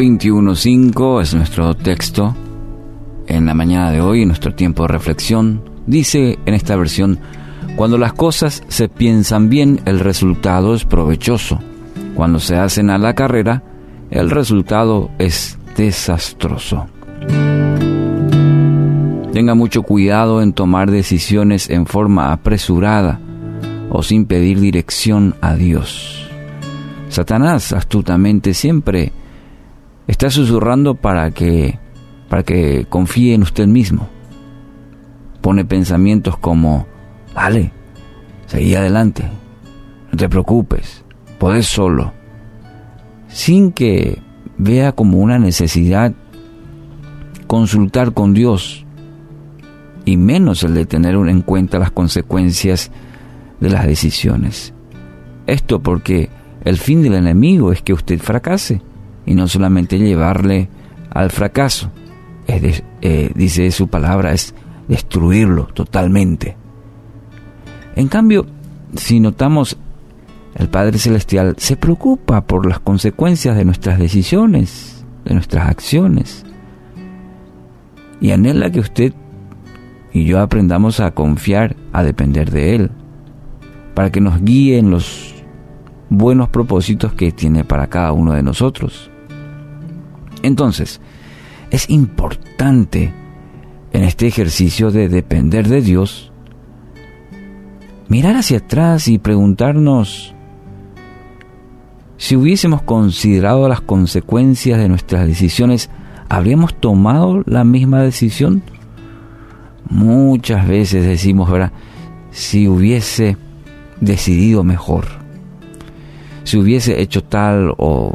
Proverbios 21.5 es nuestro texto en la mañana de hoy, nuestro tiempo de reflexión. Dice en esta versión, cuando las cosas se piensan bien, el resultado es provechoso. Cuando se hacen a la carrera, el resultado es desastroso. Tenga mucho cuidado en tomar decisiones en forma apresurada o sin pedir dirección a Dios. Satanás astutamente siempre está susurrando para que para que confíe en usted mismo. Pone pensamientos como, dale, seguí adelante, no te preocupes, podés solo, sin que vea como una necesidad consultar con Dios y menos el de tener en cuenta las consecuencias de las decisiones. Esto porque el fin del enemigo es que usted fracase y no solamente llevarle al fracaso. Es eh, dice su palabra, es destruirlo totalmente. En cambio, si notamos, el Padre Celestial se preocupa por las consecuencias de nuestras decisiones, de nuestras acciones, y anhela que usted y yo aprendamos a confiar, a depender de Él, para que nos guíe en los buenos propósitos que tiene para cada uno de nosotros. Entonces, es importante en este ejercicio de depender de Dios, mirar hacia atrás y preguntarnos si hubiésemos considerado las consecuencias de nuestras decisiones, ¿habríamos tomado la misma decisión? Muchas veces decimos, ¿verdad? Si hubiese decidido mejor, si hubiese hecho tal o,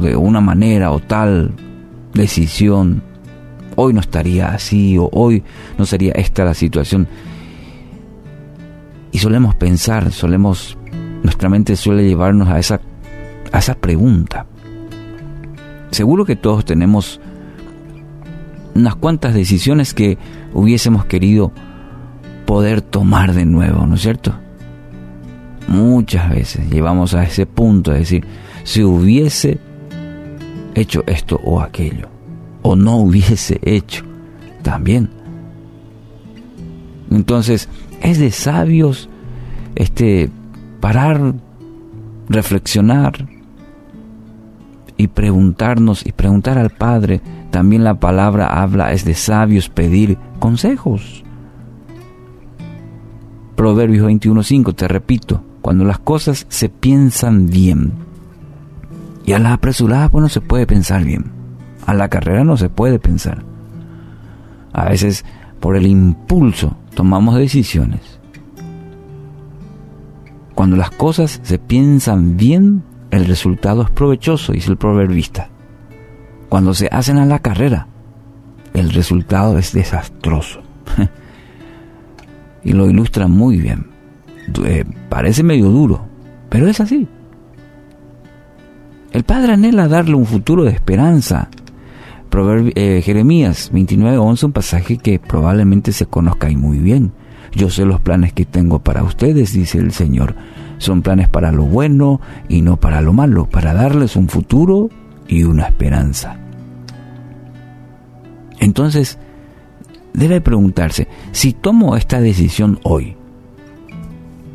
de una manera o tal decisión, hoy no estaría así o hoy no sería esta la situación. Y solemos pensar, solemos, nuestra mente suele llevarnos a esa, a esa pregunta. Seguro que todos tenemos unas cuantas decisiones que hubiésemos querido poder tomar de nuevo, ¿no es cierto? Muchas veces llevamos a ese punto de decir, si hubiese hecho esto o aquello, o no hubiese hecho también. Entonces, es de sabios este parar, reflexionar y preguntarnos y preguntar al Padre también la palabra habla, es de sabios pedir consejos. Proverbios 21.5, te repito, cuando las cosas se piensan bien, y a la apresurada pues no se puede pensar bien, a la carrera no se puede pensar. A veces por el impulso tomamos decisiones. Cuando las cosas se piensan bien, el resultado es provechoso, dice el proverbista. Cuando se hacen a la carrera, el resultado es desastroso. y lo ilustra muy bien. Eh, parece medio duro, pero es así. El Padre anhela darle un futuro de esperanza. Eh, Jeremías 29:11, un pasaje que probablemente se conozca y muy bien. Yo sé los planes que tengo para ustedes, dice el Señor. Son planes para lo bueno y no para lo malo, para darles un futuro y una esperanza. Entonces, debe preguntarse, si tomo esta decisión hoy,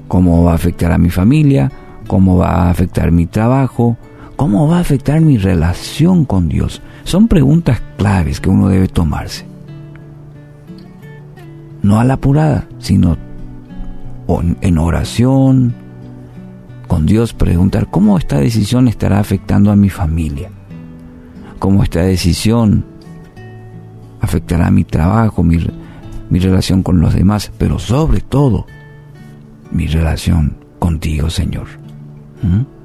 ¿cómo va a afectar a mi familia? ¿Cómo va a afectar mi trabajo? ¿Cómo va a afectar mi relación con Dios? Son preguntas claves que uno debe tomarse. No a la apurada, sino en oración, con Dios, preguntar cómo esta decisión estará afectando a mi familia, cómo esta decisión afectará mi trabajo, mi, relación con los demás, pero sobre todo mi relación contigo, Señor. ¿Mm?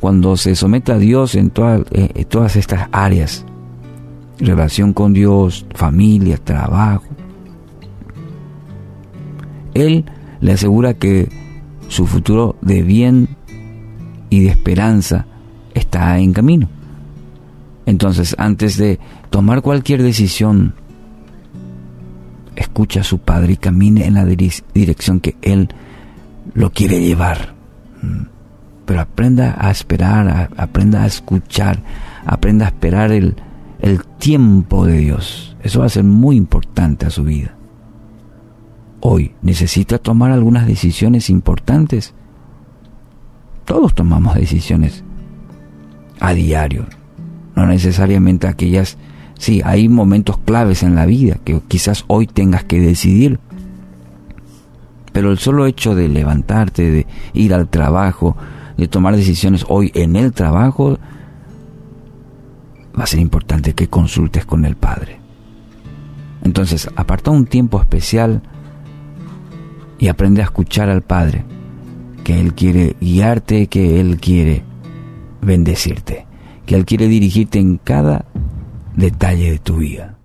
Cuando se somete a Dios en, eh, en todas estas áreas, relación con Dios, familia, trabajo, Él le asegura que su futuro de bien y de esperanza está en camino. Entonces, antes de tomar cualquier decisión, escucha a su padre y camine en la dirección que él lo quiere llevar. Pero aprenda a esperar, aprenda a escuchar, aprenda a esperar el, el tiempo de Dios. Eso va a ser muy importante a su vida. Hoy necesita tomar algunas decisiones importantes. Todos tomamos decisiones a diario, no necesariamente aquellas, sí, hay momentos claves en la vida que quizás hoy tengas que decidir, pero el solo hecho de levantarte, de ir al trabajo, de tomar decisiones hoy en el trabajo, va a ser importante que consultes con el Padre. Entonces, aparta un tiempo especial y aprende a escuchar al Padre, que Él quiere guiarte, que Él quiere bendecirte, que Él quiere dirigirte en cada detalle de tu vida.